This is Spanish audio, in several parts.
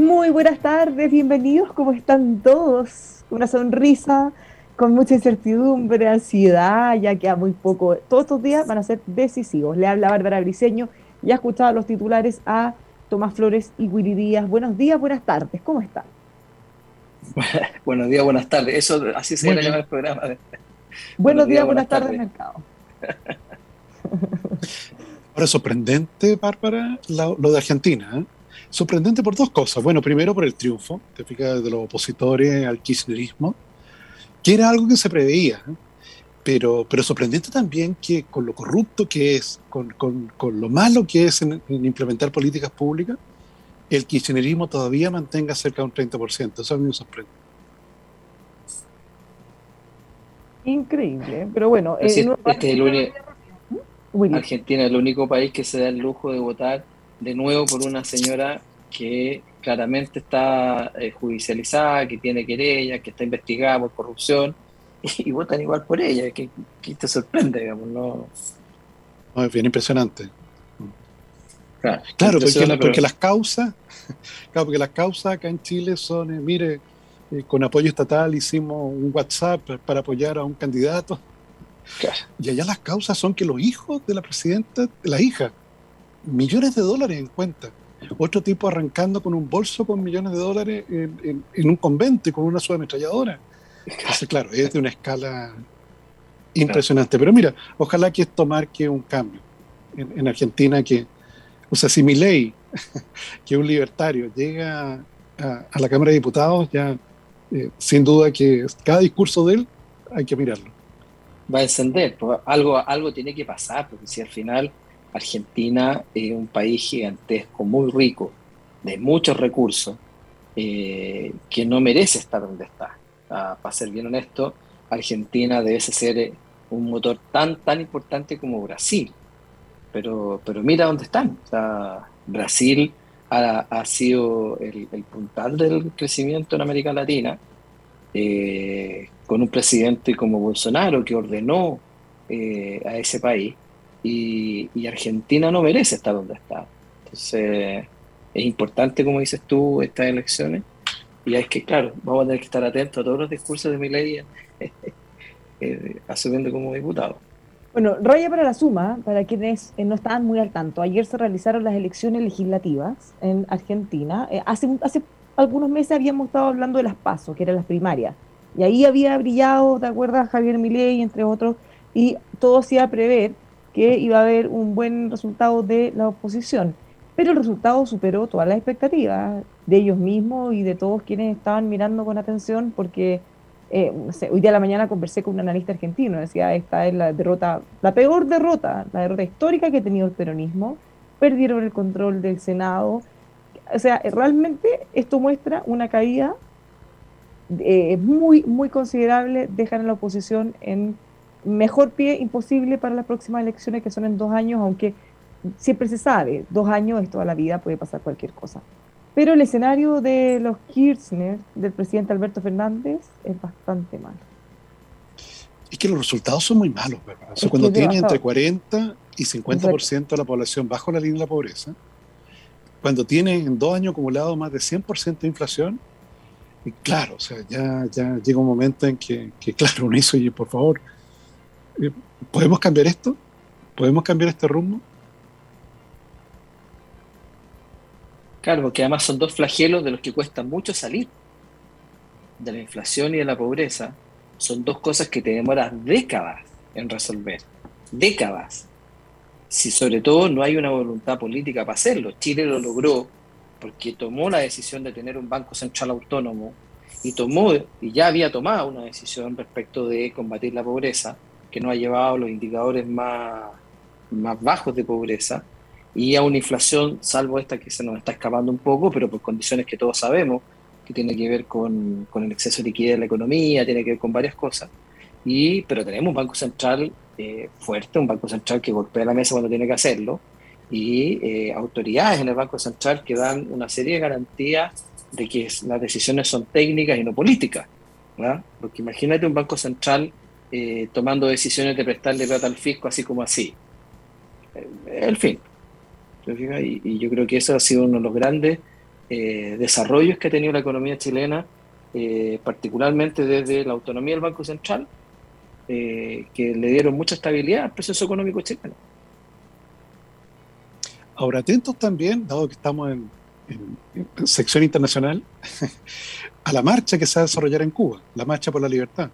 Muy buenas tardes, bienvenidos, ¿cómo están todos? Una sonrisa, con mucha incertidumbre, ansiedad, ya queda muy poco. Todos estos días van a ser decisivos. Le habla Bárbara Briceño y ha escuchado los titulares a Tomás Flores y Willy Díaz. Buenos días, buenas tardes, ¿cómo están? Buenos días, buenas tardes. Eso así se llama el programa. Buenos, días, buenas, tardes, mercado. Ahora, sorprendente, Bárbara, lo, de Argentina. ¿eh? Sorprendente por dos cosas. Bueno, primero por el triunfo, te fijas, de los opositores al kirchnerismo, que era algo que se preveía. ¿eh? Pero, pero sorprendente también que con lo corrupto que es, con, con, con lo malo que es en, implementar políticas públicas, el kirchnerismo todavía mantenga cerca de un 30%. Eso a mí me sorprende. Increíble, pero bueno. Eh, este Argentina es el único país que se da el lujo de votar de nuevo por una señora que claramente está eh, judicializada, que tiene querella, que está investigada por corrupción, y, votan igual por ella, que, te sorprende, digamos, ¿no? es bien impresionante. Claro, porque, las causas, claro, porque las causas acá en Chile son, eh, mire, eh, con apoyo estatal hicimos un WhatsApp para apoyar a un candidato. Y allá las causas son que los hijos de la presidenta, la hija, millones de dólares en cuenta. Otro tipo arrancando con un bolso con millones de dólares en, un convento y con una subametralladora. Entonces, claro, es de una escala impresionante. Pero mira, ojalá que esto marque un cambio en, Argentina que, o sea, si mi ley, que un libertario, llega a, la Cámara de Diputados, ya eh, sin duda que cada discurso de él hay que mirarlo. Va a encender, pues, algo, algo tiene que pasar, porque si al final Argentina es un país gigantesco, muy rico, de muchos recursos, eh, que no merece estar donde está. Ah, para ser bien honesto, Argentina debe ser eh, un motor tan, tan importante como Brasil. Pero, pero mira dónde están. Brasil ha, sido el, puntal del crecimiento en América Latina, eh, con un presidente como Bolsonaro que ordenó a ese país y, Argentina no merece estar donde está. Entonces, es importante, como dices tú, estas elecciones. Y es que, claro, vamos a tener que estar atentos a todos los discursos de mi ley eh, asumiendo como diputado. Bueno, raya para la suma, para quienes eh, no estaban muy al tanto. Ayer se realizaron las elecciones legislativas en Argentina. Eh, hace, hace algunos meses habíamos estado hablando de las PASO, que eran las primarias. Y ahí había brillado, ¿te acuerdas? Javier Milei, entre otros, y todo hacía prever que iba a haber un buen resultado de la oposición. Pero el resultado superó todas las expectativas de ellos mismos y de todos quienes estaban mirando con atención, porque eh, hoy día a la mañana conversé con un analista argentino, decía, esta es la derrota, la peor derrota, la derrota histórica que ha tenido el peronismo, perdieron el control del Senado, o sea, realmente esto muestra una caída eh, muy, muy considerable, dejan a la oposición en mejor pie imposible para las próximas elecciones que son en dos años, aunque siempre se sabe, dos años es toda la vida, puede pasar cualquier cosa. Pero el escenario de los Kirchner, del presidente Alberto Fernández, es bastante malo. Es que los resultados son muy malos, ¿verdad? cuando tiene entre 40 y 50% de la población bajo la línea de la pobreza, cuando tiene en dos años acumulados más de 100% de inflación, Y claro, o sea, ya, ya llega un momento en que, claro, uno dice, oye, por favor, ¿podemos cambiar esto? ¿Podemos cambiar este rumbo? Claro, porque además son dos flagelos de los que cuesta mucho salir. De la inflación y de la pobreza. Son dos cosas que te demoran décadas en resolver. Décadas. Si sobre todo no hay una voluntad política para hacerlo. Chile lo logró porque tomó la decisión de tener un banco central autónomo y tomó, y ya había tomado una decisión respecto de combatir la pobreza, que no ha llevado los indicadores más, más bajos de pobreza, y a una inflación, salvo esta que se nos está escapando un poco, pero por condiciones que todos sabemos, que tiene que ver con, con el exceso de liquidez de la economía, tiene que ver con varias cosas. Y, pero tenemos un banco central eh, fuerte, un banco central que golpea la mesa cuando tiene que hacerlo, y eh, autoridades en el Banco Central que dan una serie de garantías de que las decisiones son técnicas y no políticas. Porque imagínate un Banco Central eh, tomando decisiones de prestarle plata al fisco así como así. el fin. Y, yo creo que eso ha sido uno de los grandes eh, desarrollos que ha tenido la economía chilena, eh, particularmente desde la autonomía del Banco Central, eh, que le dieron mucha estabilidad al proceso económico chileno. Ahora, atentos también, dado que estamos en, sección internacional, a la marcha que se va a desarrollar en Cuba, la Marcha por la Libertad.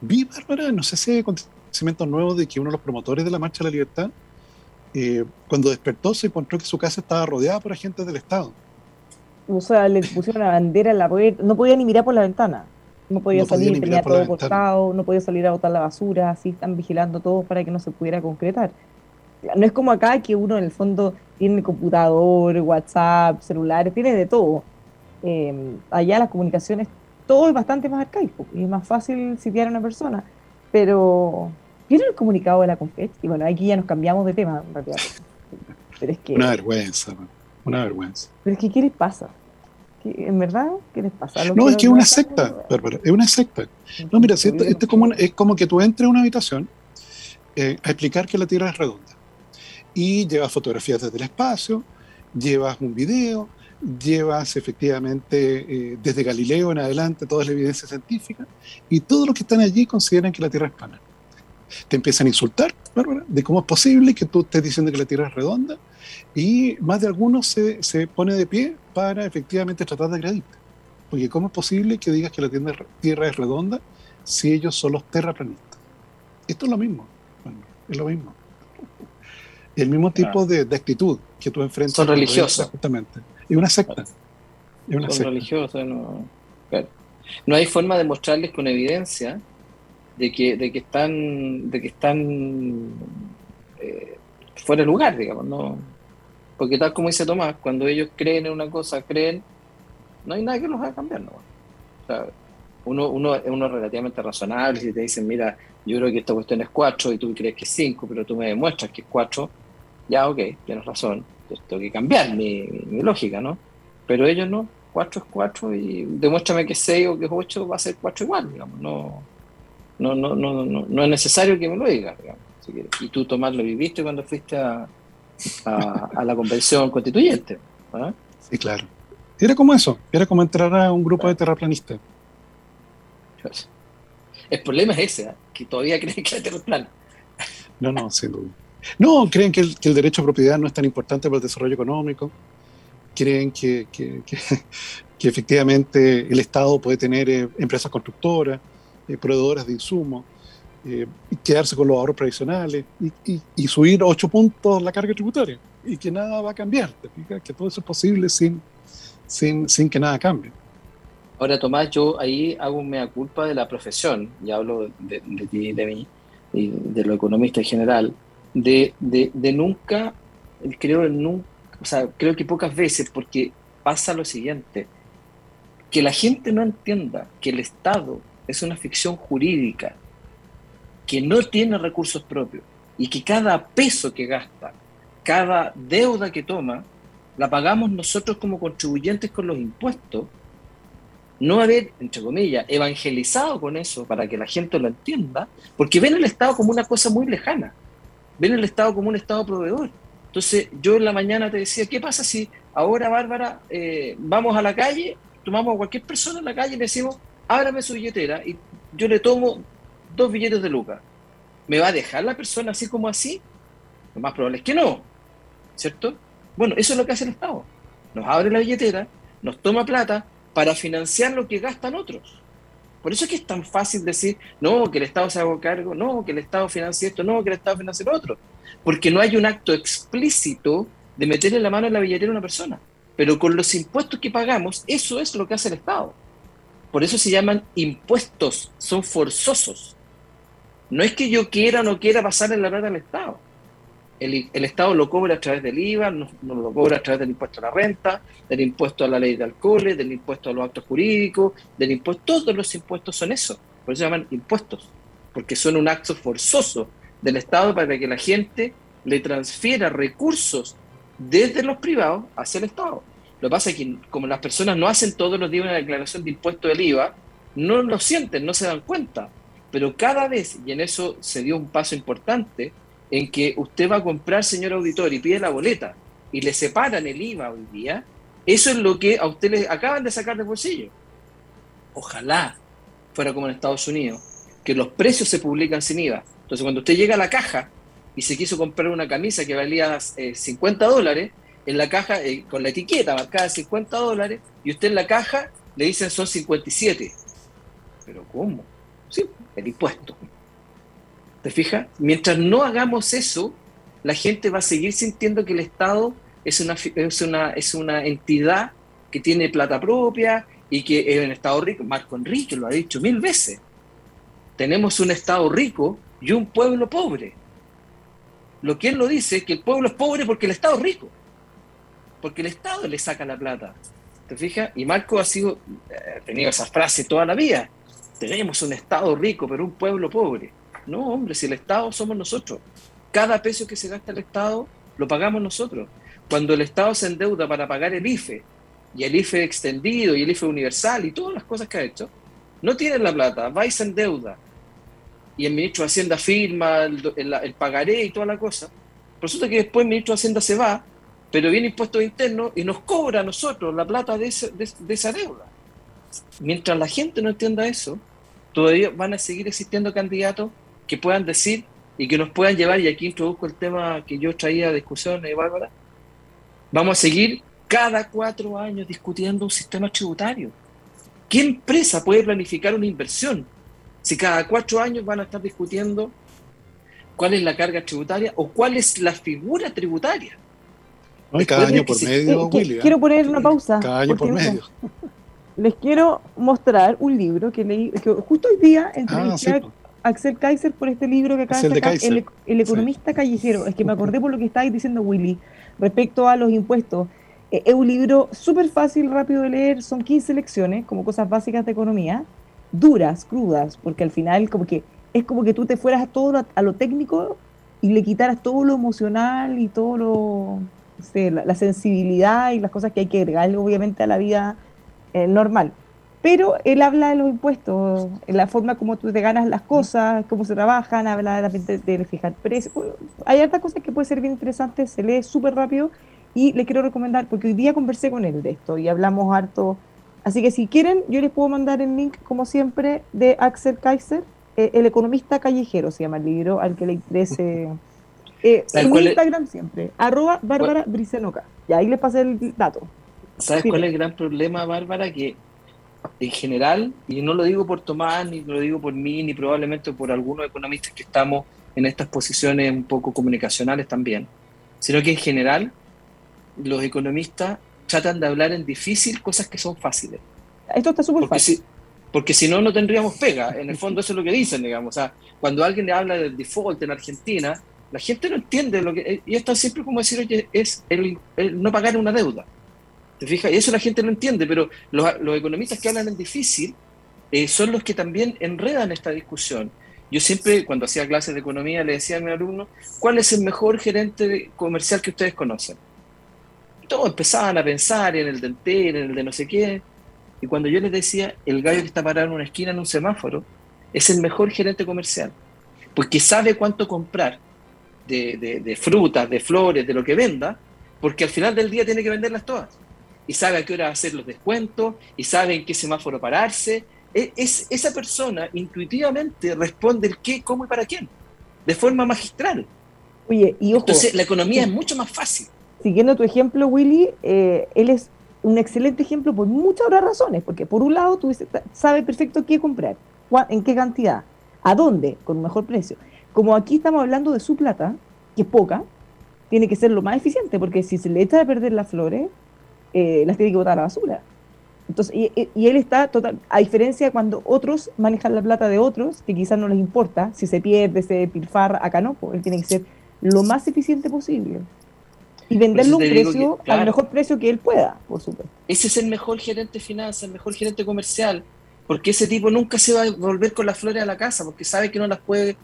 Vi, Bárbara, no sé si hay acontecimientos nuevos de que uno de los promotores de la Marcha de la Libertad eh, cuando despertó se encontró que su casa estaba rodeada por agentes del Estado. O sea, le pusieron la bandera en la puerta, no podía ni mirar por la ventana. No podía salir, tenía todo cortado, no podía salir a botar la basura, así están vigilando todo para que no se pudiera concretar. No es como acá que uno en el fondo tiene computador, WhatsApp, celulares, tiene de todo. Em, allá las comunicaciones, todo es bastante más arcaico y es más fácil sitiar a una persona. Pero ¿Vieron el comunicado de la Confet? Y bueno, aquí ya nos cambiamos de tema Pero es que, una vergüenza, una vergüenza. Pero es que, ¿qué les pasa? ¿En verdad? ¿Qué les pasa? No, es que es una secta, Bárbara, es una secta. No, mira, esto, es, como, es como que tú entres a una habitación eh, a explicar que la Tierra es redonda. Y llevas fotografías desde el espacio, llevas un video, llevas efectivamente eh, desde Galileo en adelante toda la evidencia científica, y todos los que están allí consideran que la Tierra es plana te empiezan a insultar, Bárbara, de cómo es posible que tú estés diciendo que la Tierra es redonda, y más de algunos se, se pone de pie para efectivamente tratar de agredirte. Porque cómo es posible que digas que la Tierra es redonda si ellos son los terraplanistas. Esto es lo mismo, es lo mismo. El mismo tipo de, actitud que tú enfrentas. Son religiosos. Justamente. Es una secta. Es una son religiosos. No, no hay forma de mostrarles con evidencia de que, de que están, de que están eh, fuera de lugar, digamos, ¿no? Porque tal como dice Tomás, cuando ellos creen en una cosa, creen, no hay nada que los haga cambiar, ¿no? O sea, uno, uno, uno es relativamente razonable si te dicen, mira, yo creo que esta cuestión es 4 y tú crees que es 5, pero tú me demuestras que es 4, ya, ok, tienes razón, tengo que cambiar mi, mi, lógica, ¿no? Pero ellos no, 4 es 4 y demuéstrame que es 6 o que es 8, va a ser 4 igual, digamos, no no, no, no, no, no es necesario que me lo digas. y tú, Tomás, lo viviste cuando fuiste a, a, la convención constituyente. ¿ah? Sí, claro. Era como eso, era como entrar a un grupo de terraplanistas. El problema es ese, ¿ah? que todavía creen que es plana. No, no, sin duda. No, creen que el, derecho a propiedad no es tan importante para el desarrollo económico. Creen que, efectivamente el Estado puede tener eh, empresas constructoras eh, proveedoras de insumos, eh, quedarse con los ahorros tradicionales y, subir ocho puntos la carga tributaria y que nada va a cambiar, que todo eso es posible sin, sin, sin que nada cambie. Ahora, Tomás, yo ahí hago un mea culpa de la profesión, y hablo de, ti, de mí, y de los economistas en general, de, de, de nunca, creo, nunca, o sea, creo que pocas veces, porque pasa lo siguiente, que la gente no entienda que el Estado es una ficción jurídica que no tiene recursos propios y que cada peso que gasta, cada deuda que toma, la pagamos nosotros como contribuyentes con los impuestos, no haber, entre comillas, evangelizado con eso para que la gente lo entienda, porque ven el Estado como una cosa muy lejana, ven el Estado como un Estado proveedor. Entonces yo en la mañana te decía, ¿qué pasa si ahora, Bárbara, eh, vamos a la calle tomamos a cualquier persona en la calle y le decimos, ábrame su billetera y yo le tomo dos billetes de lucas. ¿Me va a dejar la persona así como así? Lo más probable es que no, ¿cierto? Bueno, eso es lo que hace el Estado. Nos abre la billetera, nos toma plata para financiar lo que gastan otros. Por eso es que es tan fácil decir, no, que el Estado se haga cargo, no, que el Estado financie esto, no, que el Estado financie lo otro. Porque no hay un acto explícito de meterle la mano en la billetera a una persona. Pero con los impuestos que pagamos, eso es lo que hace el Estado. Por eso se llaman impuestos, son forzosos. No es que yo quiera o no quiera pasarle la plata al Estado. El, Estado lo cobra a través del IVA, no, lo cobra a través del impuesto a la renta, del impuesto a la ley de alcoholes, del impuesto a los actos jurídicos, del impuesto, todos los impuestos son eso. Por eso se llaman impuestos, porque son un acto forzoso del Estado para que la gente le transfiera recursos desde los privados hacia el Estado. Lo que pasa es que como las personas no hacen todos los días una declaración de impuesto del IVA, no lo sienten, no se dan cuenta. Pero cada vez, y en eso se dio un paso importante, en que usted va a comprar, señor auditor, y pide la boleta, y le separan el IVA hoy día, eso es lo que a usted le acaban de sacar de bolsillo. Ojalá fuera como en Estados Unidos, que los precios se publican sin IVA. Entonces, cuando usted llega a la caja y se quiso comprar una camisa que valía 50 eh, dólares, en la caja, eh, con la etiqueta marcada 50 dólares, y usted en la caja le dicen son 57. ¿Pero cómo? Sí, el impuesto. ¿Te fijas? Mientras no hagamos eso, la gente va a seguir sintiendo que el Estado es una, es una, es una entidad que tiene plata propia y que es un Estado rico. Marco Enrique lo ha dicho mil veces. Tenemos un Estado rico y un pueblo pobre lo que él lo dice es que el pueblo es pobre porque el Estado es rico, porque el Estado le saca la plata. ¿Te fijas? Y Marco ha sido, eh, tenido esa frase toda la vida. Tenemos un Estado rico, pero un pueblo pobre. No, hombre, si el Estado somos nosotros. Cada peso que se gasta el Estado lo pagamos nosotros. Cuando el Estado se endeuda para pagar el IFE, y el IFE extendido, y el IFE universal, y todas las cosas que ha hecho, no tienen la plata, va y se endeuda y el ministro de Hacienda firma el, pagaré y toda la cosa. Resulta que después el ministro de Hacienda se va, pero viene impuestos internos y nos cobra a nosotros la plata de, de, esa deuda. Mientras la gente no entienda eso, todavía van a seguir existiendo candidatos que puedan decir y que nos puedan llevar, y aquí introduzco el tema que yo traía a discusión, eh, Bárbara, vamos a seguir cada cuatro años discutiendo un sistema tributario. ¿Qué empresa puede planificar una inversión si cada cuatro años van a estar discutiendo cuál es la carga tributaria o cuál es la figura tributaria. cada año por medio, ¿eh? Quiero poner una pausa. Cada año por medio. Les quiero mostrar un libro que leí, que justo hoy día entrevisté ah, Axel Kaiser por este libro que acaba de sacar, el, economista callejero. Es que me acordé por lo que estáis diciendo, Willy, respecto a los impuestos. Eh, es un libro súper fácil, rápido de leer, son 15 lecciones, como cosas básicas de economía duras, crudas, porque al final como que es como que tú te fueras a todo a lo técnico y le quitaras todo lo emocional y todo lo, la, sensibilidad y las cosas que hay que agregar obviamente a la vida eh, normal. Pero él habla de los impuestos, la forma como tú te ganas las cosas, cómo se trabajan, habla de, de, de fijar precios. Hay otras cosas que pueden ser bien interesantes, se lee súper rápido y le quiero recomendar, porque hoy día conversé con él de esto y hablamos harto Así que si quieren, yo les puedo mandar el link, como siempre, de Axel Kaiser, eh, El economista callejero se llama el libro, al que le interese. Eh, en Instagram siempre, arroba Bárbara Bricenoca. Y ahí les pasé el dato. ¿Sabes cuál es el gran problema, Bárbara? Que en general, y no lo digo por Tomás, ni lo digo por mí, ni probablemente por algunos economistas que estamos en estas posiciones un poco comunicacionales también, sino que en general los economistas tratan de hablar en difícil cosas que son fáciles. Esto está súper fácil. porque si no, no tendríamos pega. En el fondo eso es lo que dicen, digamos. O sea, cuando alguien le habla del default en Argentina, la gente no entiende lo que... Y es tan simple como decir, oye, es el, no pagar una deuda. ¿Te fijas? Y eso la gente no entiende, pero los, economistas que hablan en difícil eh, son los que también enredan esta discusión. Yo siempre, cuando hacía clases de economía, le decía a mi alumno, ¿cuál es el mejor gerente comercial que ustedes conocen? todos empezaban a pensar en el de en el de no sé qué. Y cuando yo les decía, el gallo que está parado en una esquina en un semáforo es el mejor gerente comercial, porque sabe cuánto comprar de, frutas, de flores, de lo que venda, porque al final del día tiene que venderlas todas. Y sabe a qué hora hacer los descuentos y sabe en qué semáforo pararse. E, es, esa persona intuitivamente responde el qué, cómo y para quién, de forma magistral. Oye, y ojo, Entonces la economía es mucho más fácil. Siguiendo tu ejemplo, Willy, eh, él es un excelente ejemplo por muchas otras razones, porque por un lado tú sabes perfecto qué comprar, en qué cantidad, a dónde, con un mejor precio. Como aquí estamos hablando de su plata, que es poca, tiene que ser lo más eficiente, porque si se le echa de perder las flores, eh, las tiene que botar a la basura. Entonces, y, él está total, a diferencia cuando otros manejan la plata de otros, que quizás no les importa, si se pierde, se pilfarra, acá no, pues, él tiene que ser lo más eficiente posible. Y venderlo a un precio, al mejor precio que él pueda, por supuesto. Ese es el mejor gerente de finanzas, el mejor gerente comercial, porque ese tipo nunca se va a volver con las flores a la casa, porque sabe que no las puede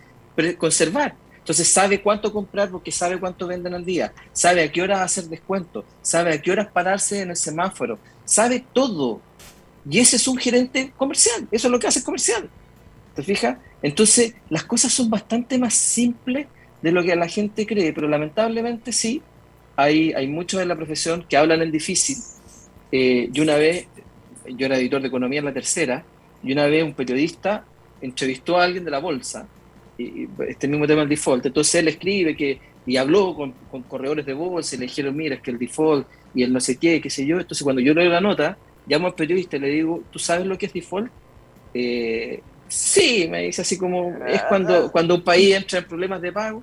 conservar. Entonces sabe cuánto comprar porque sabe cuánto venden al día, sabe a qué horas hacer descuento, sabe a qué horas pararse en el semáforo, sabe todo. Y ese es un gerente comercial, eso es lo que hace el comercial. ¿Te fijas? Entonces las cosas son bastante más simples de lo que la gente cree, pero lamentablemente sí, hay, hay muchos en la profesión que hablan el difícil. Eh, una vez, yo era editor de economía en la tercera, y una vez un periodista entrevistó a alguien de la bolsa este mismo tema del default. Entonces él escribe que, y habló con, con corredores de bolsa y le dijeron, mira, es que el default y el no sé qué, qué sé yo. Entonces cuando yo leo la nota, llamo al periodista y le digo, ¿tú sabes lo que es default? Eh, sí, me dice así como, es cuando, cuando un país entra en problemas de pago.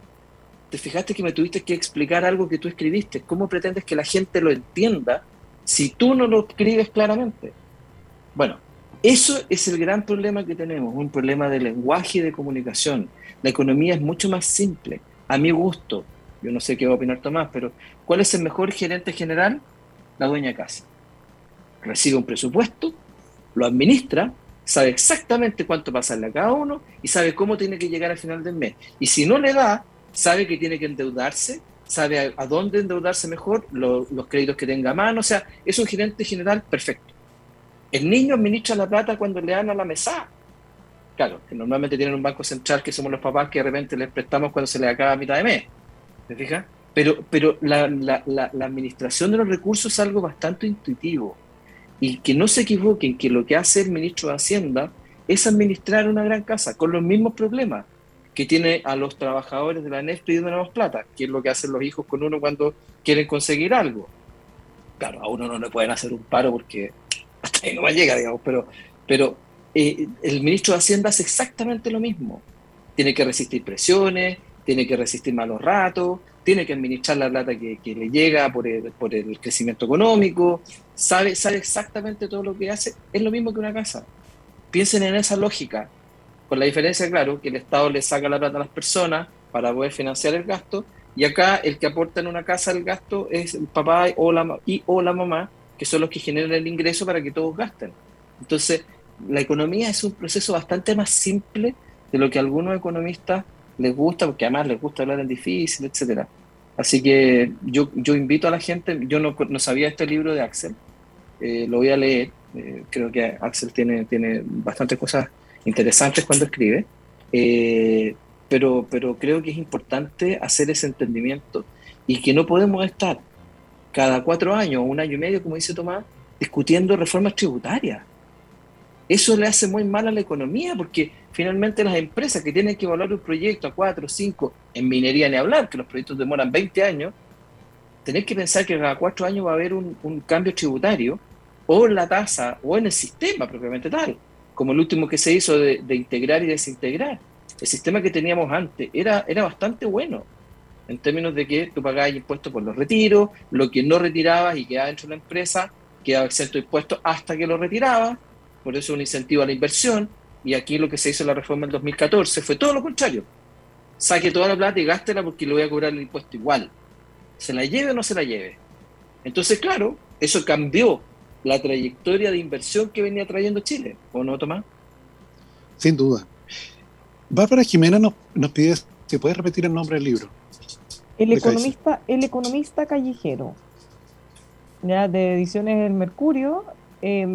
Te fijaste que me tuviste que explicar algo que tú escribiste. ¿Cómo pretendes que la gente lo entienda si tú no lo escribes claramente? Bueno, eso es el gran problema que tenemos, un problema de lenguaje y de comunicación. La economía es mucho más simple, a mi gusto. Yo no sé qué va a opinar Tomás, pero ¿cuál es el mejor gerente general? La dueña casa. Recibe un presupuesto, lo administra, sabe exactamente cuánto pasarle a cada uno y sabe cómo tiene que llegar al final del mes. Y si no le da, sabe que tiene que endeudarse, sabe a, dónde endeudarse mejor, los créditos que tenga a mano, o sea, es un gerente general perfecto. El niño administra la plata cuando le dan a la mesa. Claro, que normalmente tienen un banco central que somos los papás que de repente les prestamos cuando se les acaba a mitad de mes. ¿Te fijas? Pero, pero la, administración de los recursos es algo bastante intuitivo. Y que no se equivoquen que lo que hace el ministro de Hacienda es administrar una gran casa con los mismos problemas que tiene a los trabajadores de la NEF pidiendo más plata, que es lo que hacen los hijos con uno cuando quieren conseguir algo. Claro, a uno no le pueden hacer un paro porque hasta ahí no va a llegar, digamos, pero, pero eh, el ministro de Hacienda hace exactamente lo mismo. Tiene que resistir presiones, tiene que resistir malos ratos, tiene que administrar la plata que, le llega por el, por el, crecimiento económico, sabe, sabe exactamente todo lo que hace. Es lo mismo que una casa. Piensen en esa lógica, con la diferencia, claro, que el Estado le saca la plata a las personas para poder financiar el gasto, y acá el que aporta en una casa el gasto es el papá o la, y, o la mamá, que son los que generan el ingreso para que todos gasten. Entonces, la economía es un proceso bastante más simple de lo que a algunos economistas les gusta, porque además les gusta hablar en difícil, etcétera. Así que yo, yo invito a la gente, yo no, no sabía este libro de Axel, eh, lo voy a leer, eh, creo que Axel tiene, tiene bastantes cosas interesantes cuando escribe, eh, pero, pero creo que es importante hacer ese entendimiento y que no podemos estar cada cuatro años o un año y medio, como dice Tomás, discutiendo reformas tributarias. Eso le hace muy mal a la economía porque finalmente las empresas que tienen que evaluar un proyecto a cuatro, cinco, en minería ni hablar, que los proyectos demoran 20 años, tener que pensar que cada cuatro años va a haber un, cambio tributario o en la tasa o en el sistema propiamente tal, como el último que se hizo de, integrar y desintegrar. El sistema que teníamos antes era, era bastante bueno en términos de que tú pagabas impuestos por los retiros, lo que no retirabas y quedaba dentro de la empresa quedaba exento de impuestos hasta que lo retirabas por eso un incentivo a la inversión, y aquí lo que se hizo en la reforma del 2014 fue todo lo contrario. Saque toda la plata y gástela porque le voy a cobrar el impuesto igual. Se la lleve o no se la lleve. Entonces, claro, eso cambió la trayectoria de inversión que venía trayendo Chile, ¿o no, Tomás? Sin duda. Bárbara Jimena nos, nos pide si puede repetir el nombre del libro. El economista, el economista callejero, ya de ediciones El Mercurio, eh,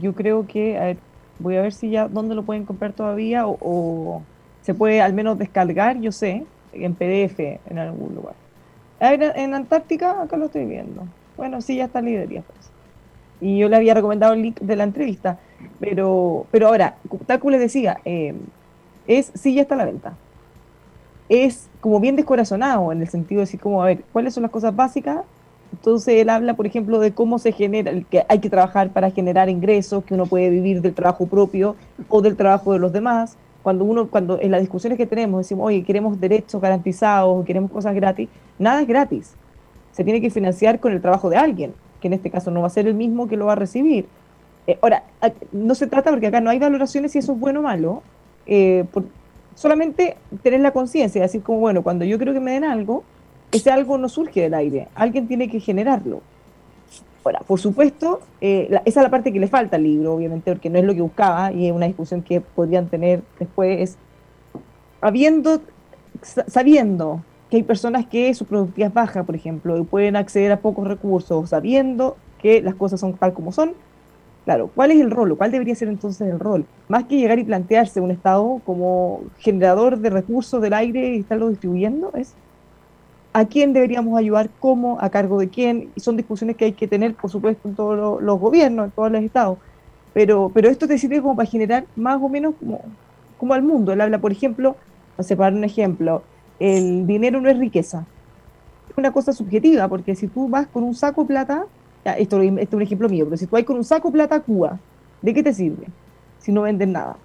yo creo que, voy a ver si ya, dónde lo pueden comprar todavía o, se puede al menos descargar, yo sé, en PDF en algún lugar. en Antártica, acá lo estoy viendo. Bueno, sí, ya está en librería. Pues. y yo le había recomendado el link de la entrevista. Pero, pero ahora, tal les decía, eh, es sí ya está a la venta. Es como bien descorazonado en el sentido de decir, como, a ver, ¿cuáles son las cosas básicas? Entonces él habla, por ejemplo, de cómo se genera, que hay que trabajar para generar ingresos, que uno puede vivir del trabajo propio o del trabajo de los demás. Cuando uno, cuando en las discusiones que tenemos decimos, oye, queremos derechos garantizados, queremos cosas gratis, nada es gratis. Se tiene que financiar con el trabajo de alguien, que en este caso no va a ser el mismo que lo va a recibir. Eh, ahora, no se trata porque acá no hay valoraciones si eso es bueno o malo, eh, solamente tener la conciencia, decir como, bueno, cuando yo creo que me den algo, ese algo no surge del aire, alguien tiene que generarlo. Ahora, por supuesto, eh, esa es la parte que le falta al libro, obviamente, porque no es lo que buscaba y es una discusión que podrían tener después, habiendo, sabiendo que hay personas que su productividad es baja, por ejemplo, y pueden acceder a pocos recursos, sabiendo que las cosas son tal como son, Claro, ¿cuál es el rol? ¿Cuál debería ser entonces el rol? Más que llegar y plantearse un Estado como generador de recursos del aire y estarlo distribuyendo, es a quién deberíamos ayudar, cómo, a cargo de quién, y son discusiones que hay que tener, por supuesto, en todos los, gobiernos, en todos los estados. Pero, pero esto te sirve como para generar más o menos como, como al mundo. Él habla, por ejemplo, para dar un ejemplo, el dinero no es riqueza. Es una cosa subjetiva, porque si tú vas con un saco de plata esto, es un ejemplo mío, pero si tú vas con un saco plata a Cuba, ¿de qué te sirve? Si no venden nada.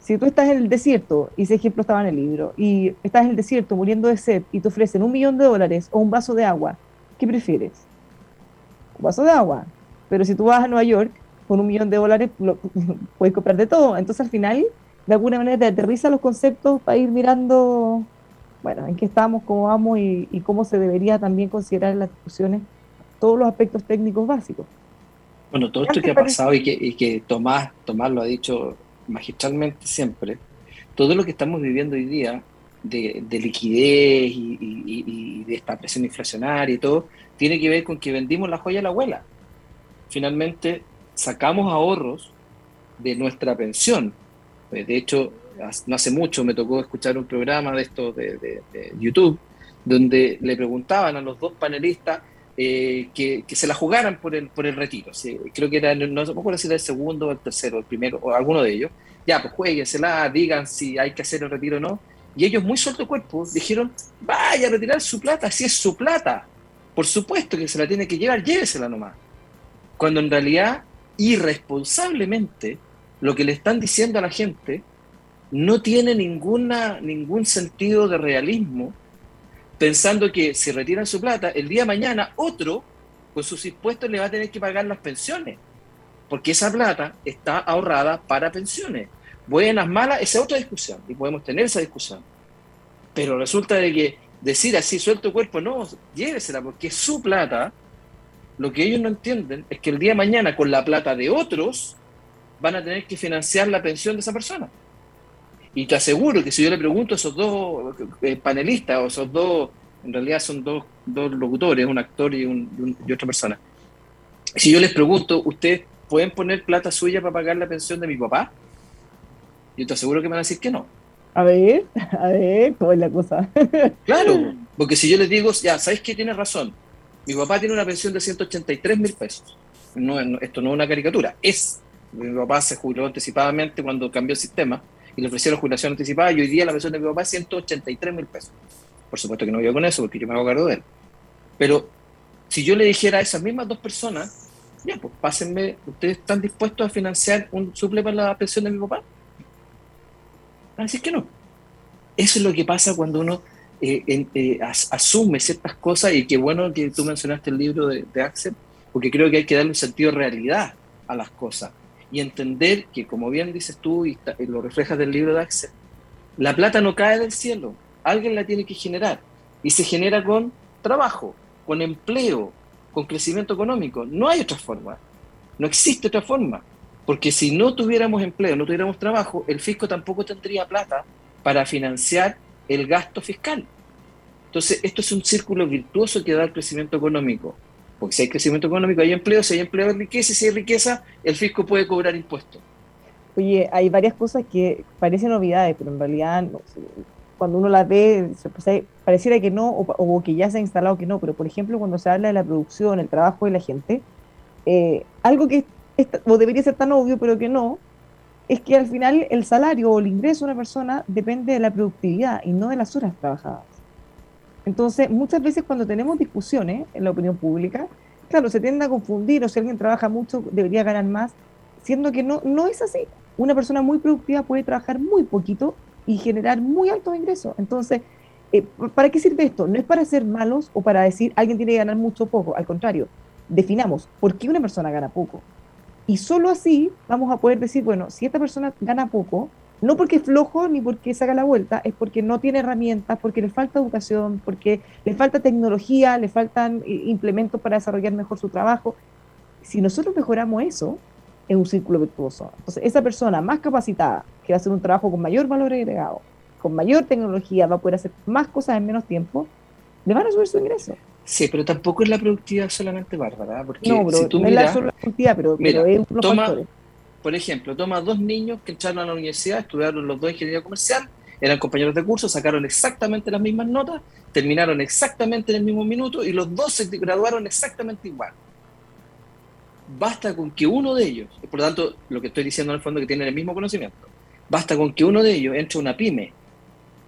Si tú estás en el desierto, y ese ejemplo estaba en el libro, y estás en el desierto muriendo de sed y te ofrecen un millón de dólares o un vaso de agua, ¿qué prefieres? Un vaso de agua. Pero si tú vas a Nueva York con un millón de dólares, puedes comprar de todo. Entonces al final, de alguna manera, te aterriza los conceptos para ir mirando, bueno, en qué estamos, cómo vamos y, y cómo se debería también considerar las discusiones todos los aspectos técnicos básicos. Bueno, todo esto que ha pasado y que, y que Tomás, Tomás lo ha dicho magistralmente siempre, todo lo que estamos viviendo hoy día de, liquidez y, de esta presión inflacionaria y todo, tiene que ver con que vendimos la joya a la abuela. Finalmente, sacamos ahorros de nuestra pensión. Pues, de hecho, no hace mucho me tocó escuchar un programa de esto de, de YouTube, donde le preguntaban a los dos panelistas eh, que, se la jugaran por el, por el retiro. creo que era, no sé cómo si era el segundo el tercero, el primero, o alguno de ellos. Ya, pues jueguensela, digan si hay que hacer el retiro o no. Y ellos, muy suelto cuerpo, dijeron: vaya a retirar su plata, si es su plata. Por supuesto que se la tiene que llevar, llévesela nomás. Cuando en realidad, irresponsablemente, lo que le están diciendo a la gente no tiene ninguna, ningún sentido de realismo pensando que si retiran su plata, el día de mañana otro con sus impuestos le va a tener que pagar las pensiones, porque esa plata está ahorrada para pensiones. Buenas, malas, esa es otra discusión y podemos tener esa discusión. Pero resulta de que decir así, suelto cuerpo, no, llévesela, porque es su plata. Lo que ellos no entienden es que el día de mañana, con la plata de otros, van a tener que financiar la pensión de esa persona. Y te aseguro que si yo le pregunto a esos dos eh, panelistas, o esos dos, en realidad son dos, dos locutores, un actor y, un, y otra persona, si yo les pregunto, ¿ustedes pueden poner plata suya para pagar la pensión de mi papá? Yo te aseguro que me van a decir que no. A ver, a ver, ¿cómo es la cosa? claro, porque si yo les digo, ya, ¿sabéis que tiene razón? Mi papá tiene una pensión de 183 mil pesos. No, esto no es una caricatura, es. Mi papá se jubiló anticipadamente cuando cambió el sistema y le ofrecieron jubilación anticipada y hoy día la pensión de mi papá es 183 mil pesos. Por supuesto que no voy con eso porque yo me hago cargo de él. Pero si yo le dijera a esas mismas dos personas, ya, pues pásenme, ¿ustedes están dispuestos a financiar un suple para la pensión de mi papá? Van a decir que no. Eso es lo que pasa cuando uno eh, eh, asume ciertas cosas y qué bueno que tú mencionaste el libro de, de Axel, porque creo que hay que darle un sentido de realidad a las cosas y entender que, como bien dices tú y, lo reflejas del libro de Axel, la plata no cae del cielo, alguien la tiene que generar y se genera con trabajo, con empleo, con crecimiento económico. No hay otra forma, no existe otra forma, porque si no tuviéramos empleo, no tuviéramos trabajo, el fisco tampoco tendría plata para financiar el gasto fiscal. Entonces, esto es un círculo virtuoso que da el crecimiento económico. Porque si hay crecimiento económico, hay empleo, si hay empleo, hay riqueza, si hay riqueza, el fisco puede cobrar impuestos. Oye, hay varias cosas que parecen novedades, pero en realidad cuando uno las ve, pareciera que no, o, que ya se ha instalado que no, pero por ejemplo, cuando se habla de la producción, el trabajo de la gente, eh, algo que o debería ser tan obvio, pero que no, es que al final el salario o el ingreso de una persona depende de la productividad y no de las horas trabajadas. Entonces, muchas veces cuando tenemos discusiones en la opinión pública, claro, se tiende a confundir o si alguien trabaja mucho debería ganar más, siendo que no, no es así. Una persona muy productiva puede trabajar muy poquito y generar muy altos ingresos. Entonces, eh, ¿para qué sirve esto? No es para ser malos o para decir alguien tiene que ganar mucho o poco, al contrario, definamos por qué una persona gana poco. Y solo así vamos a poder decir, bueno, si esta persona gana poco, no porque es flojo ni porque se haga la vuelta, es porque no tiene herramientas, porque le falta educación, porque le falta tecnología, le faltan eh, implementos para desarrollar mejor su trabajo. Si nosotros mejoramos eso, es un círculo virtuoso. Entonces, esa persona más capacitada, que va a hacer un trabajo con mayor valor agregado, con mayor tecnología, va a poder hacer más cosas en menos tiempo, le van a subir su ingreso. Sí, pero tampoco es la productividad solamente bárbara, porque no, si tú no miras, es la productividad, pero, es unos toma, Por ejemplo, toma dos niños que entraron a la universidad, estudiaron los dos ingeniería comercial, eran compañeros de curso, sacaron exactamente las mismas notas, terminaron exactamente en el mismo minuto y los dos se graduaron exactamente igual. Basta con que uno de ellos, por lo tanto, lo que estoy diciendo en el fondo es que tienen el mismo conocimiento, basta con que uno de ellos entre a una pyme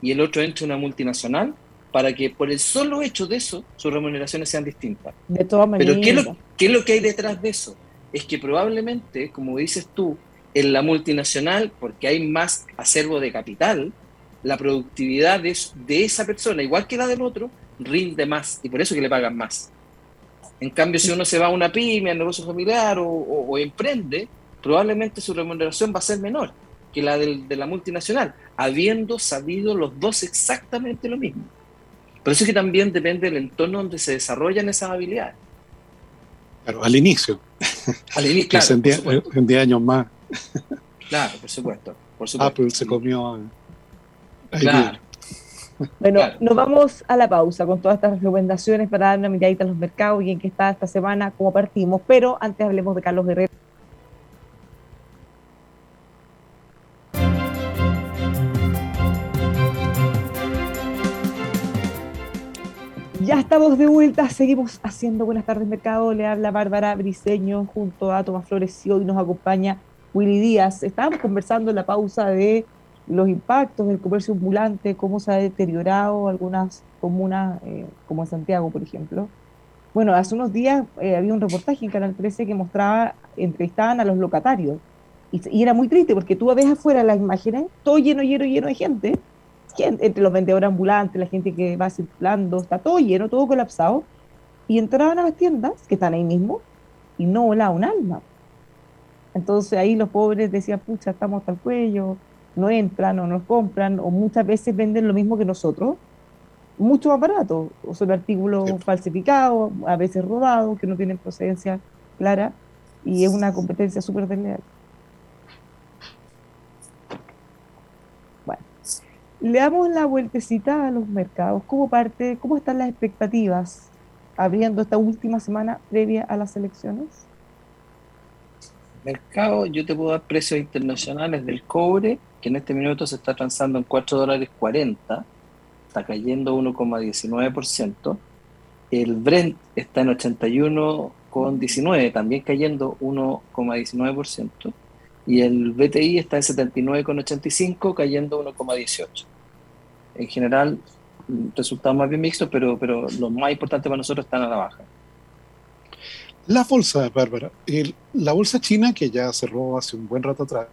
y el otro entre a una multinacional para que por el solo hecho de eso sus remuneraciones sean distintas. De todas maneras. Pero ¿qué es, lo, ¿qué es lo que hay detrás de eso? Es que probablemente, como dices tú, en la multinacional, porque hay más acervo de capital, la productividad de, de esa persona, igual que la del otro, rinde más y por eso que le pagan más. En cambio, si uno se va a una pyme, a un negocio familiar o, emprende, probablemente su remuneración va a ser menor que la de la multinacional, habiendo sabido los dos exactamente lo mismo. Por eso es que también depende del entorno donde se desarrollan esas habilidades. Claro, al inicio. Al inicio, claro. en 10 años más. Claro, por supuesto. Por supuesto. Apple se comió. Claro. Bueno, nos vamos a la pausa con todas estas recomendaciones para dar una miradita a los mercados y en qué está esta semana, cómo partimos. Pero antes hablemos de Carlos Guerrero. Ya estamos de vuelta, seguimos haciendo Buenas tardes Mercado, le habla Bárbara Briseño junto a Tomás Flores y nos acompaña Willy Díaz. Estábamos conversando en la pausa de los impactos del comercio ambulante, cómo se ha deteriorado algunas comunas, eh, como Santiago, por ejemplo. Bueno, hace unos días eh, había un reportaje en Canal 13 que mostraba, entrevistaban a los locatarios. Y, era muy triste porque tú ves afuera las imágenes, todo lleno, lleno, lleno de gente, entre los vendedores ambulantes, la gente que va circulando, está todo lleno, todo colapsado. Y entraban a las tiendas, que están ahí mismo, y no volaba un alma. Entonces ahí los pobres decían, pucha, estamos hasta el cuello, no entran o nos compran, o muchas veces venden lo mismo que nosotros, mucho más barato, o son artículos falsificados, a veces robados, que no tienen procedencia clara, y es una competencia súper desleal. Le damos la vueltecita a los mercados. ¿Cómo parte, cómo están las expectativas abriendo esta última semana previa a las elecciones? Mercado, yo te puedo dar precios internacionales del cobre, que en este minuto se está transando en 4 dólares 40, está cayendo 1,19%. El Brent está en 81,19, también cayendo 1,19% y el BTI está en 79,85, cayendo 1,18. En general, resultados más bien mixtos, pero, pero lo más importante para nosotros están a la baja. La bolsa, Bárbara, la bolsa china, que ya cerró hace un buen rato atrás,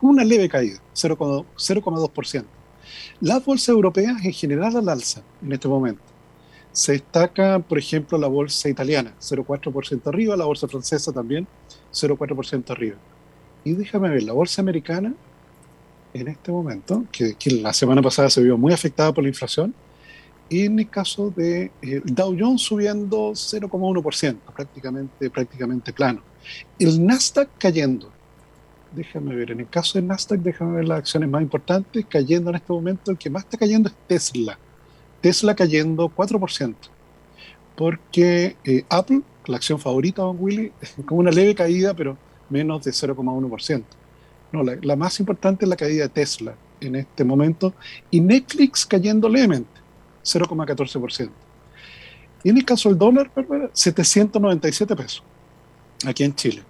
una leve caída, 0,2%. Las bolsas europeas en general al alza en este momento. Se destaca, por ejemplo, la bolsa italiana, 0,4% arriba, la bolsa francesa también, 0,4% arriba. Y déjame ver, la bolsa americana, en este momento, que, la semana pasada se vio muy afectada por la inflación, y en el caso de eh, Dow Jones subiendo 0,1%, prácticamente, prácticamente plano. El Nasdaq cayendo. Déjame ver, en el caso del Nasdaq, déjame ver las acciones más importantes, cayendo en este momento, el que más está cayendo es Tesla. Tesla cayendo 4%, porque eh, Apple, la acción favorita Don Willy, con una leve caída, pero menos de 0,1%. No, la, más importante es la caída de Tesla en este momento y Netflix cayendo levemente, 0,14%. Y en el caso del dólar, 797 pesos. aquí en Chile.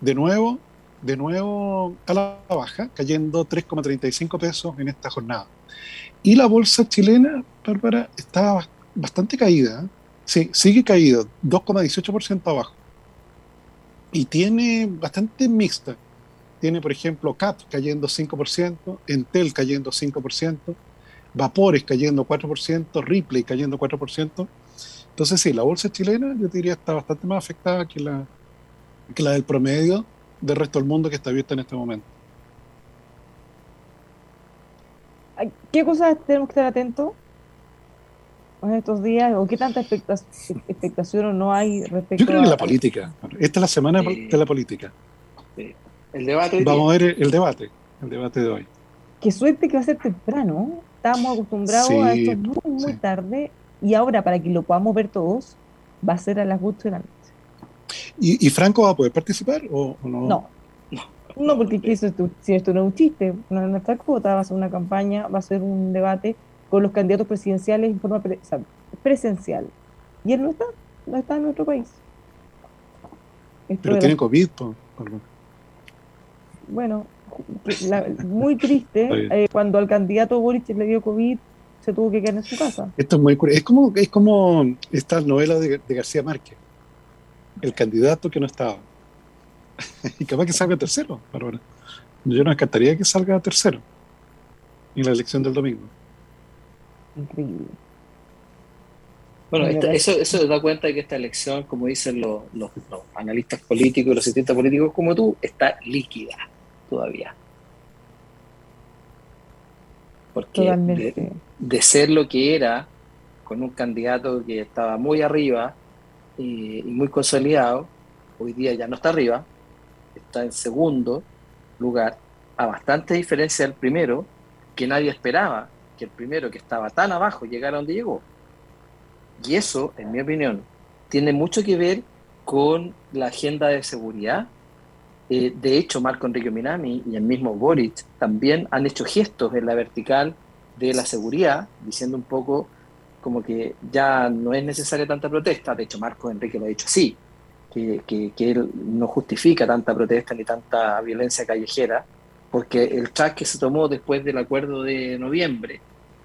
De nuevo, de nuevo a la baja, cayendo 3,35 pesos en esta jornada. Y la bolsa chilena, Bárbara, está bastante caída. ¿eh? Sí, sigue caído, 2,18% abajo. Y tiene bastante mixta. Tiene, por ejemplo, CAP cayendo 5%, Entel cayendo 5%, Vapores cayendo 4%, Ripley cayendo 4%. Entonces, sí, la bolsa chilena, yo diría, está bastante más afectada que la, que la del promedio del resto del mundo que está abierta en este momento. ¿Qué cosas tenemos que estar atentos en estos días? ¿O qué tanta expectación o no hay respecto Yo creo que la política. Esta es la semana de la política. El debate. Vamos a ver el debate, el debate de hoy. Qué suerte que va a ser temprano. Estábamos acostumbrados a esto muy, muy tarde y ahora para que lo podamos ver todos va a ser a las 8 de la noche. ¿Y, Franco va a poder participar o, no? No. No, porque si esto no es un chiste, no es nuestra cuota, va a ser una campaña, va a ser un debate con los candidatos presidenciales en forma presencial. Y él no está, no está en nuestro país. Pero tiene COVID, Bueno, muy triste, eh, cuando al candidato Boric le dio COVID, se tuvo que quedar en su casa. Esto es muy es como, es como esta novela de García Márquez el candidato que no estaba. y capaz que salga tercero, Bárbara. Yo no encantaría que salga tercero en la elección del domingo. Increíble. Bueno, eso, eso da cuenta de que esta elección, como dicen los, los, analistas políticos y los cientistas políticos como tú, está líquida todavía. Porque de, de, ser lo que era, con un candidato que estaba muy arriba, y, muy consolidado, hoy día ya no está arriba, está en segundo lugar, a bastante diferencia del primero, que nadie esperaba que el primero que estaba tan abajo llegara donde llegó. Y eso, en mi opinión, tiene mucho que ver con la agenda de seguridad. Eh, de hecho, Marco Enrique Minami y el mismo Boric también han hecho gestos en la vertical de la seguridad, diciendo un poco como que ya no es necesaria tanta protesta, de hecho Marco Enrique lo ha dicho así, que, que, él no justifica tanta protesta ni tanta violencia callejera, porque el track que se tomó después del acuerdo de noviembre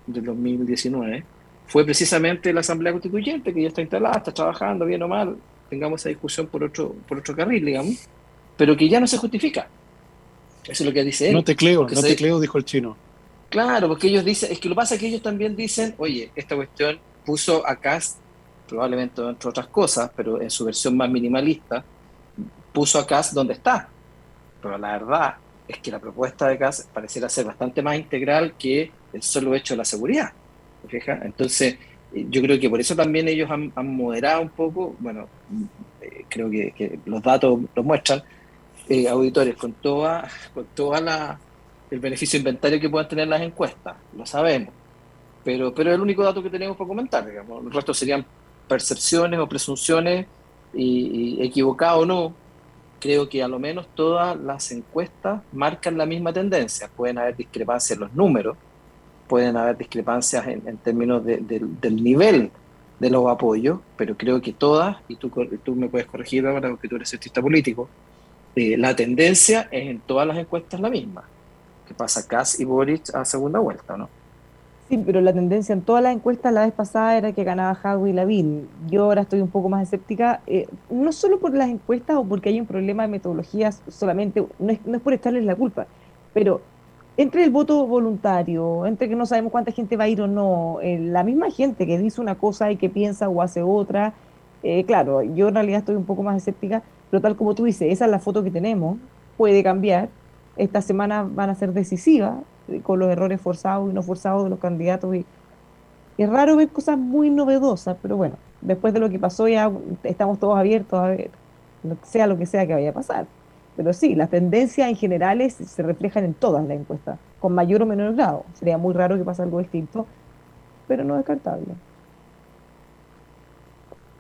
de 2019 fue precisamente la Asamblea Constituyente, que ya está instalada, está trabajando bien o mal, tengamos esa discusión por otro, por otro carril, digamos, pero que ya no se justifica. Eso es lo que dice él. No te creo, no te creo, dijo el chino. Claro, porque ellos dicen, es que lo que pasa es que ellos también dicen, oye, esta cuestión puso a Cast, probablemente entre otras cosas, pero en su versión más minimalista, puso a Cast donde está. Pero la verdad es que la propuesta de Cast pareciera ser bastante más integral que el solo hecho de la seguridad. fija? Entonces, yo creo que por eso también ellos han, moderado un poco, bueno, eh, creo que, los datos lo muestran, eh, auditores, con toda, con toda la el beneficio inventario que puedan tener las encuestas, lo sabemos. Pero, pero es el único dato que tenemos para comentar, digamos. El resto serían percepciones o presunciones y, y equivocado o no. Creo que a lo menos todas las encuestas marcan la misma tendencia. Pueden haber discrepancias en los números, pueden haber discrepancias en, términos del nivel de los apoyos, pero creo que todas, y tú, me puedes corregir ahora porque tú eres artista político, eh, la tendencia es en todas las encuestas la misma que pasa Kass y Boric a segunda vuelta, ¿no? Sí, pero la tendencia en todas las encuestas la vez pasada era que ganaba Howe y Lavín. Yo ahora estoy un poco más escéptica, eh, no solo por las encuestas o porque hay un problema de metodologías solamente, no es, no es por echarles la culpa, pero entre el voto voluntario, entre que no sabemos cuánta gente va a ir o no, eh, la misma gente que dice una cosa y que piensa o hace otra, eh, claro, yo en realidad estoy un poco más escéptica, pero tal como tú dices, esa es la foto que tenemos, puede cambiar, esta semana van a ser decisivas con los errores forzados y no forzados de los candidatos. Y, es raro ver cosas muy novedosas, pero bueno, después de lo que pasó ya estamos todos abiertos a ver, sea lo que sea que vaya a pasar. Pero sí, las tendencias en general se reflejan en todas las encuestas, con mayor o menor grado. Sería muy raro que pase algo distinto, pero no descartable.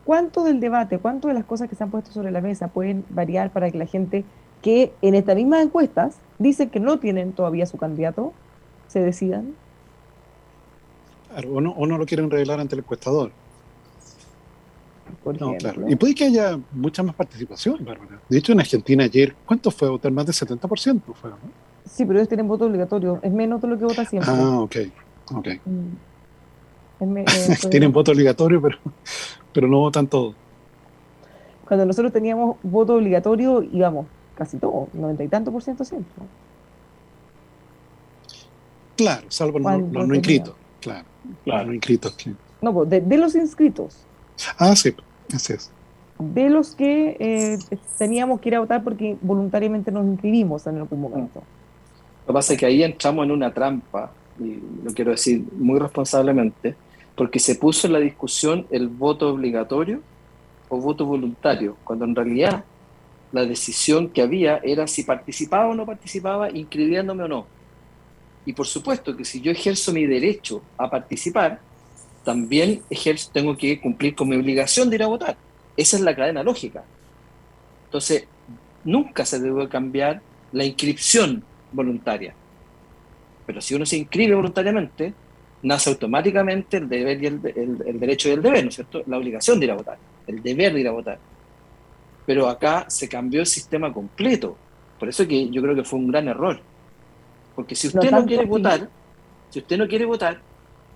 ¿Cuánto del debate, cuánto de las cosas que se han puesto sobre la mesa pueden variar para que la gente que en estas mismas encuestas dicen que no tienen todavía su candidato, se decidan. o, no, lo quieren revelar ante el encuestador. por No, ejemplo. claro. Y puede que haya mucha más participación, Bárbara. De hecho, en Argentina ayer, ¿cuánto fue votar? Más del 70% fue, ¿no? Sí, pero ellos tienen voto obligatorio. Es menos de lo que vota siempre. Ah, ok. ok. Mm. Es eh, Tienen voto obligatorio, pero, pero no votan todos. Cuando nosotros teníamos voto obligatorio, íbamos casi todo, noventa y tanto por ciento siempre. Claro, salvo los, ¿Cuánto los no inscritos. Claro, los Claro. no inscritos. que- No, pues de, de los inscritos, Ah, sí, así es. de los que eh, teníamos que ir a votar porque voluntariamente nos inscribimos en algún momento. Lo que pasa es que ahí entramos en una trampa, y lo quiero decir muy responsablemente, porque se puso en la discusión el voto obligatorio o voto voluntario, cuando en realidad la decisión que había era si participaba o no participaba, inscribiéndome o no. Y por supuesto que si yo ejerzo mi derecho a participar, también ejerzo, tengo que cumplir con mi obligación de ir a votar. Esa es la cadena lógica. Entonces, nunca se debe cambiar la inscripción voluntaria. Pero si uno se inscribe voluntariamente, nace automáticamente el deber y el, el- derecho y el deber, ¿no es cierto? La obligación de ir a votar, el deber de ir a votar. Pero acá se cambió el sistema completo. Por eso que yo creo que fue un gran error. Porque si No usted no, tanto quiere votar, si usted no quiere votar,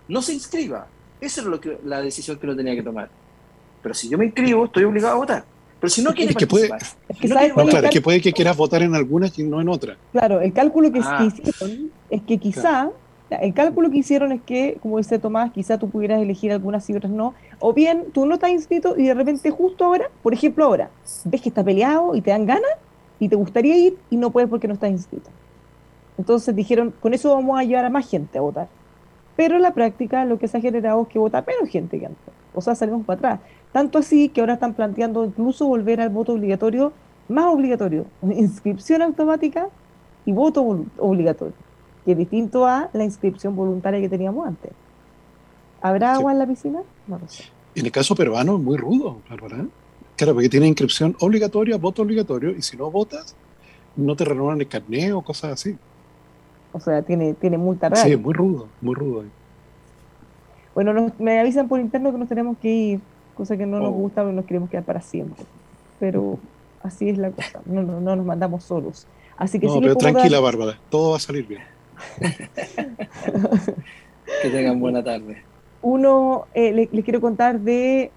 no se inscriba. Esa es lo que, la decisión que uno tenía que tomar. Pero si yo me inscribo, estoy obligado a votar. Pero si no quiere Es que puede- Es que No ¿sabes No, es claro, es que puede que quieras votar en algunas y no en otras. Claro, el cálculo que, Ah. que hicieron es que quizá, el cálculo que hicieron es que, como dice Tomás, quizá tú pudieras elegir algunas y otras no, o bien tú no estás inscrito y de repente justo ahora, por ejemplo ahora, ves que está peleado y te dan ganas y te gustaría ir y no puedes porque no estás inscrito. Entonces dijeron, con eso vamos a llevar a más gente a votar. Pero en la práctica lo que se ha generado es que vota menos gente que antes. O sea, salimos para atrás. Tanto así que ahora están planteando incluso volver al voto obligatorio, más obligatorio, inscripción automática y voto obligatorio, que es distinto a la inscripción voluntaria que teníamos antes. ¿Habrá Sí. agua en la piscina? No lo sé. En el caso peruano es muy rudo, Bárbara. Claro, porque tiene inscripción obligatoria, voto obligatorio, y si no votas, no te renuevan el carnet o cosas así. O sea, tiene, tiene multa real. Sí, es muy rudo, muy rudo. Bueno, nos- me avisan por interno que nos tenemos que ir, cosa que no nos Oh. gusta porque nos queremos quedar para siempre. Pero así es la cosa, no, no, no nos mandamos solos. Así que No, sí pero tranquila, dar- Bárbara, todo va a salir bien. Que tengan buena tarde. Uno, eh, le- les quiero contar de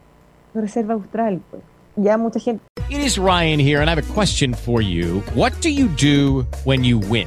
Reserva Austral. Pues. Ya mucha gente It is Ryan here, and I have a question for you. What do you do when you win?